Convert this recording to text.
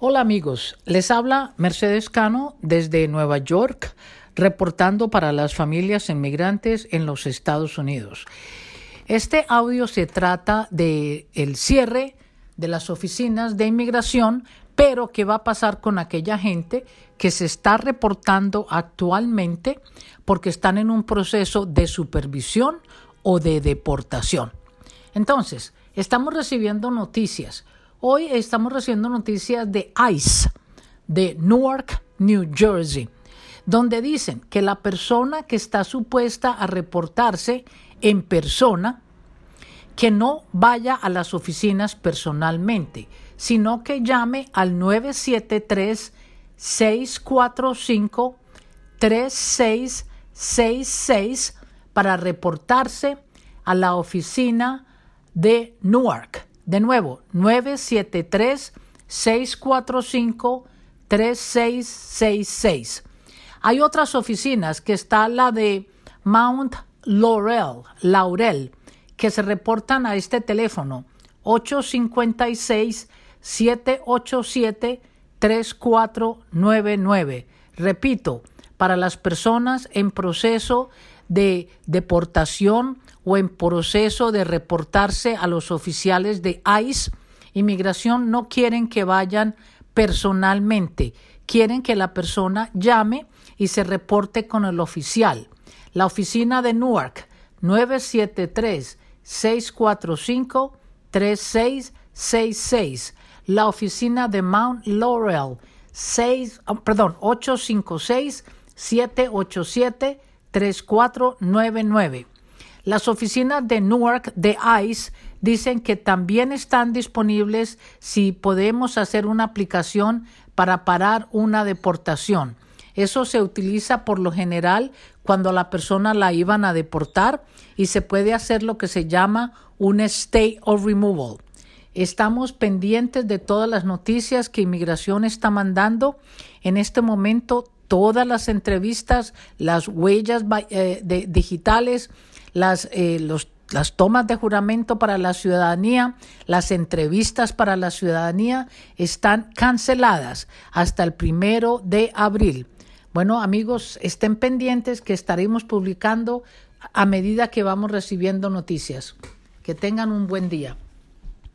Hola amigos, les habla Mercedes Cano desde Nueva York, reportando para las familias inmigrantes en los Estados Unidos. Este audio se trata de el cierre de las oficinas de inmigración, pero qué va a pasar con aquella gente que se está reportando actualmente porque están en un proceso de supervisión o de deportación. Entonces, estamos recibiendo noticias Hoy estamos recibiendo noticias de ICE, de Newark, New Jersey, donde dicen que la persona que está supuesta a reportarse en persona, que no vaya a las oficinas personalmente, sino que llame al 973-645-3666 para reportarse a la oficina de Newark. De nuevo, 973-645-3666. Hay otras oficinas que está la de Mount Laurel, Laurel, que se reportan a este teléfono 856-787-3499. Repito, para las personas en proceso de deportación o en proceso de reportarse a los oficiales de ICE, inmigración no quieren que vayan personalmente, quieren que la persona llame y se reporte con el oficial. La oficina de Newark 973 645 3666. La oficina de Mount Laurel 6, perdón, 856 787 3499. Las oficinas de Newark de ICE dicen que también están disponibles si podemos hacer una aplicación para parar una deportación. Eso se utiliza por lo general cuando la persona la iban a deportar y se puede hacer lo que se llama un state of removal. Estamos pendientes de todas las noticias que inmigración está mandando. En este momento todas las entrevistas, las huellas eh, digitales, las, eh, las tomas de juramento para la ciudadanía, las entrevistas para la ciudadanía están canceladas hasta el primero de abril. Bueno, amigos, estén pendientes que estaremos publicando a medida que vamos recibiendo noticias. Que tengan un buen día.